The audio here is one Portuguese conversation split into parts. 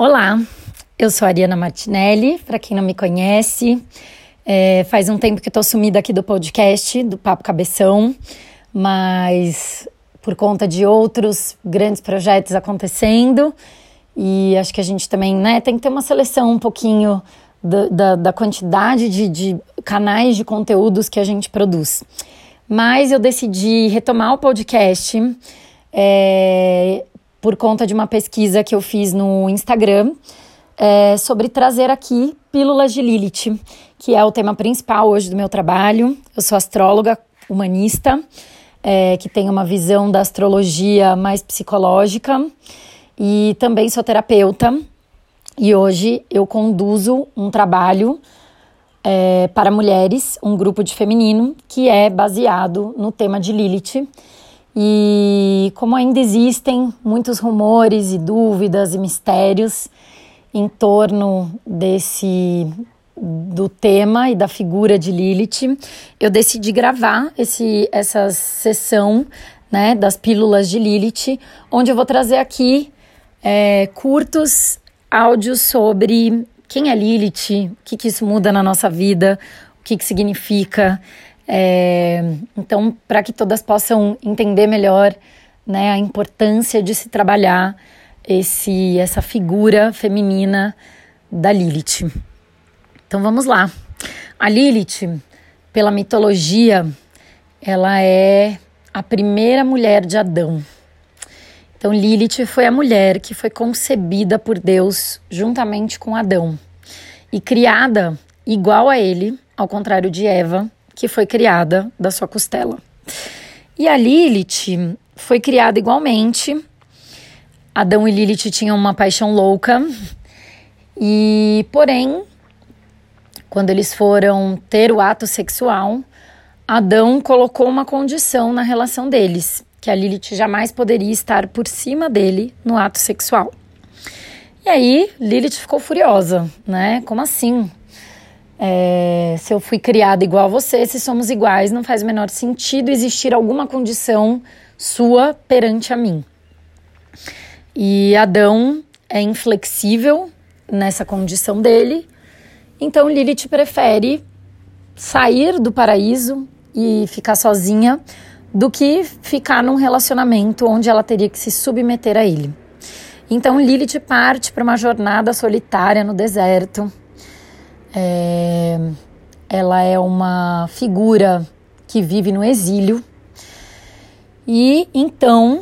Olá, eu sou a Ariana Martinelli, para quem não me conhece. É, faz um tempo que estou sumida aqui do podcast, do Papo Cabeção, mas por conta de outros grandes projetos acontecendo, e acho que a gente também né, tem que ter uma seleção um pouquinho da, da, da quantidade de, de canais de conteúdos que a gente produz. Mas eu decidi retomar o podcast. É, por conta de uma pesquisa que eu fiz no Instagram é, sobre trazer aqui pílulas de Lilith, que é o tema principal hoje do meu trabalho. Eu sou astróloga humanista, é, que tem uma visão da astrologia mais psicológica e também sou terapeuta. E hoje eu conduzo um trabalho é, para mulheres, um grupo de feminino, que é baseado no tema de Lilith e como ainda existem muitos rumores e dúvidas e mistérios em torno desse do tema e da figura de Lilith, eu decidi gravar esse, essa sessão né, das pílulas de Lilith, onde eu vou trazer aqui é, curtos áudios sobre quem é Lilith, o que, que isso muda na nossa vida, o que, que significa. É, então, para que todas possam entender melhor né, a importância de se trabalhar esse, essa figura feminina da Lilith. Então vamos lá. A Lilith, pela mitologia, ela é a primeira mulher de Adão. Então Lilith foi a mulher que foi concebida por Deus juntamente com Adão e criada igual a ele, ao contrário de Eva, que foi criada da sua costela. E a Lilith foi criada igualmente. Adão e Lilith tinham uma paixão louca. E, porém, quando eles foram ter o ato sexual, Adão colocou uma condição na relação deles, que a Lilith jamais poderia estar por cima dele no ato sexual. E aí, Lilith ficou furiosa, né? Como assim? É, se eu fui criada igual a você, se somos iguais, não faz o menor sentido existir alguma condição sua perante a mim. E Adão é inflexível nessa condição dele, então Lilith prefere sair do paraíso e ficar sozinha do que ficar num relacionamento onde ela teria que se submeter a ele. Então Lilith parte para uma jornada solitária no deserto, é, ela é uma figura que vive no exílio. E então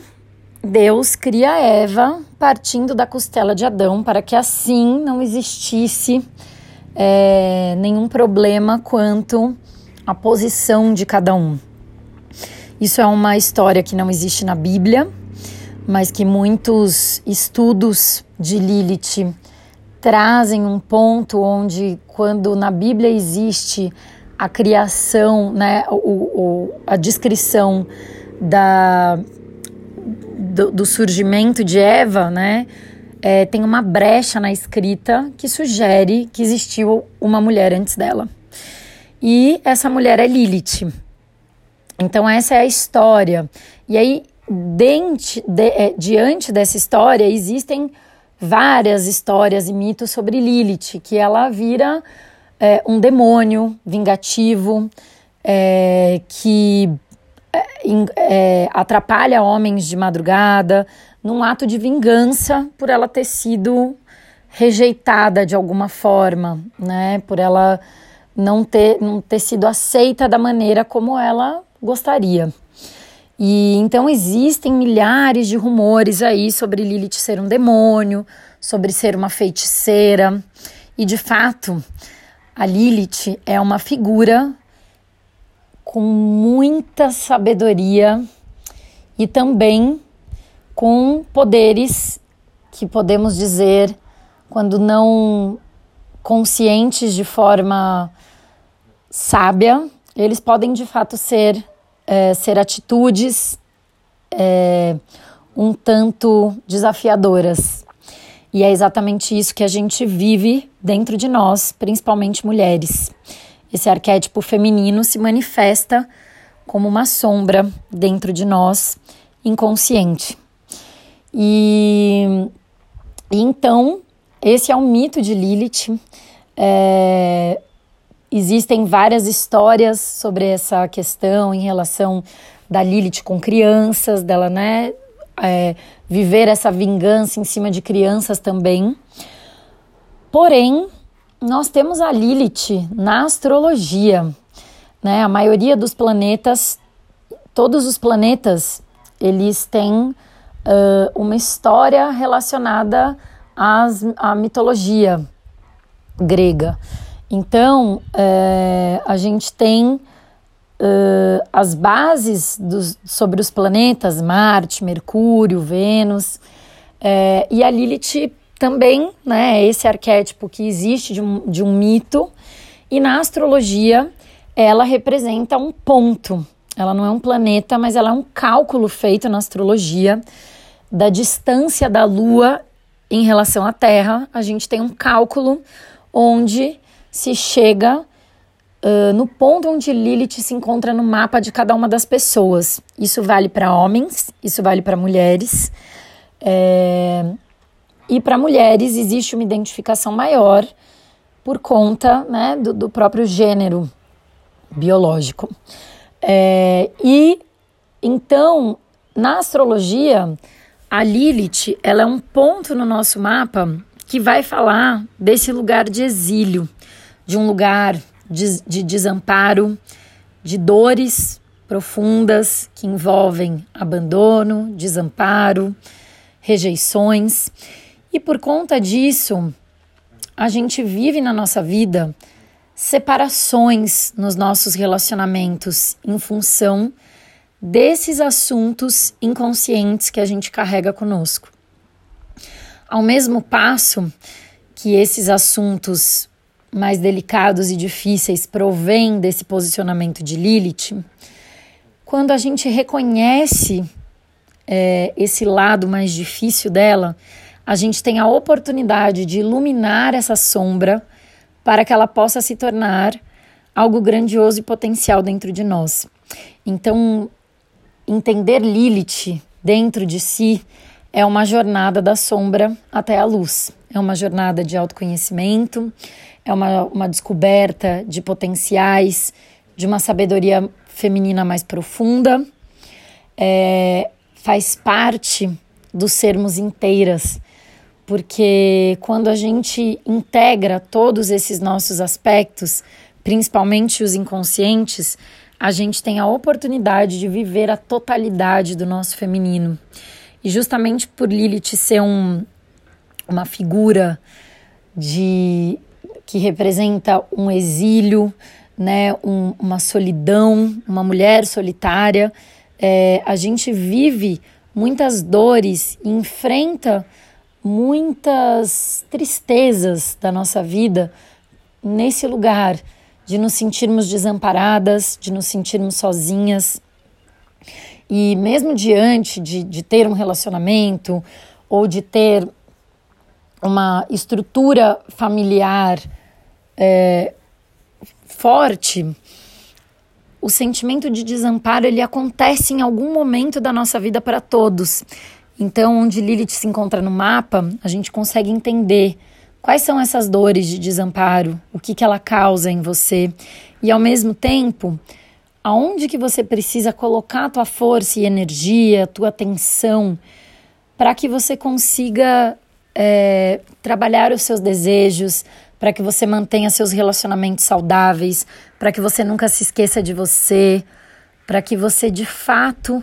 Deus cria Eva partindo da costela de Adão para que assim não existisse é, nenhum problema quanto à posição de cada um. Isso é uma história que não existe na Bíblia, mas que muitos estudos de Lilith trazem um ponto onde, quando na Bíblia existe a criação, né, o, o a descrição da, do, do, surgimento de Eva, né, é, tem uma brecha na escrita que sugere que existiu uma mulher antes dela. E essa mulher é Lilith. Então, essa é a história. E aí, dente, de, é, diante dessa história, existem várias histórias e mitos sobre Lilith, que ela vira é, um demônio vingativo é, que é, atrapalha homens de madrugada num ato de vingança por ela ter sido rejeitada de alguma forma, né? Por ela não ter, não ter sido aceita da maneira como ela gostaria. E então existem milhares de rumores aí sobre Lilith ser um demônio, sobre ser uma feiticeira. E de fato, a Lilith é uma figura com muita sabedoria e também com poderes que podemos dizer, quando não conscientes de forma sábia, eles podem de fato ser é, ser atitudes é, um tanto desafiadoras. E é exatamente isso que a gente vive dentro de nós, principalmente mulheres. Esse arquétipo feminino se manifesta como uma sombra dentro de nós, inconsciente. E, então esse é um mito de Lilith. É, existem várias histórias sobre essa questão em relação da Lilith com crianças, dela, né? É, viver essa vingança em cima de crianças também. Porém, nós temos a Lilith na astrologia, né? A maioria dos planetas, todos os planetas, eles têm uh, uma história relacionada às, à mitologia grega. Então, é, a gente tem uh, as bases dos, sobre os planetas Marte, Mercúrio, Vênus, é, e a Lilith também, né, esse arquétipo que existe de um, de um mito, e na astrologia ela representa um ponto. Ela não é um planeta, mas ela é um cálculo feito na astrologia da distância da Lua em relação à Terra. A gente tem um cálculo onde se chega uh, no ponto onde Lilith se encontra no mapa de cada uma das pessoas. Isso vale para homens, isso vale para mulheres. É, e para mulheres existe uma identificação maior por conta né, do, do próprio gênero biológico. É, e então, na astrologia, a Lilith ela é um ponto no nosso mapa que vai falar desse lugar de exílio, de um lugar de, de desamparo, de dores profundas que envolvem abandono, desamparo, rejeições. E por conta disso, a gente vive na nossa vida separações nos nossos relacionamentos em função desses assuntos inconscientes que a gente carrega conosco. Ao mesmo passo que esses assuntos mais delicados e difíceis provêm desse posicionamento de Lilith, quando a gente reconhece é, esse lado mais difícil dela, a gente tem a oportunidade de iluminar essa sombra para que ela possa se tornar algo grandioso e potencial dentro de nós. Então, entender Lilith dentro de si é uma jornada da sombra até a luz. É uma jornada de autoconhecimento, é uma, uma descoberta de potenciais, de uma sabedoria feminina mais profunda. É, faz parte do sermos inteiras, porque quando a gente integra todos esses nossos aspectos, principalmente os inconscientes, a gente tem a oportunidade de viver a totalidade do nosso feminino. E justamente por Lilith ser um, uma figura de que representa um exílio, né, um, uma solidão, uma mulher solitária, é, a gente vive muitas dores enfrenta muitas tristezas da nossa vida nesse lugar de nos sentirmos desamparadas, de nos sentirmos sozinhas. E mesmo diante de, de ter um relacionamento ou de ter uma estrutura familiar é, forte, o sentimento de desamparo ele acontece em algum momento da nossa vida para todos. Então, onde Lilith se encontra no mapa, a gente consegue entender quais são essas dores de desamparo, o que, que ela causa em você. E, ao mesmo tempo, aonde que você precisa colocar a tua força e energia, a tua atenção, para que você consiga é, trabalhar os seus desejos, para que você mantenha seus relacionamentos saudáveis, para que você nunca se esqueça de você, para que você de fato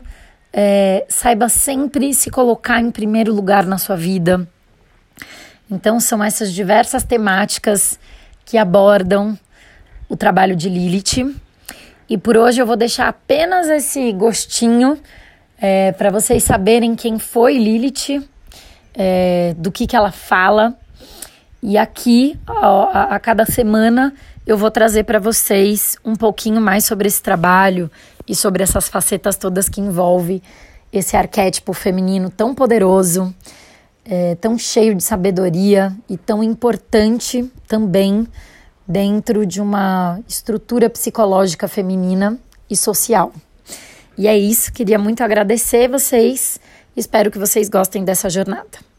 é, saiba sempre se colocar em primeiro lugar na sua vida. Então, são essas diversas temáticas que abordam o trabalho de Lilith. E por hoje eu vou deixar apenas esse gostinho é, para vocês saberem quem foi Lilith, é, do que, que ela fala. E aqui, a, a cada semana, eu vou trazer para vocês um pouquinho mais sobre esse trabalho e sobre essas facetas todas que envolve esse arquétipo feminino tão poderoso, é, tão cheio de sabedoria e tão importante também dentro de uma estrutura psicológica feminina e social. E é isso, queria muito agradecer vocês, espero que vocês gostem dessa jornada.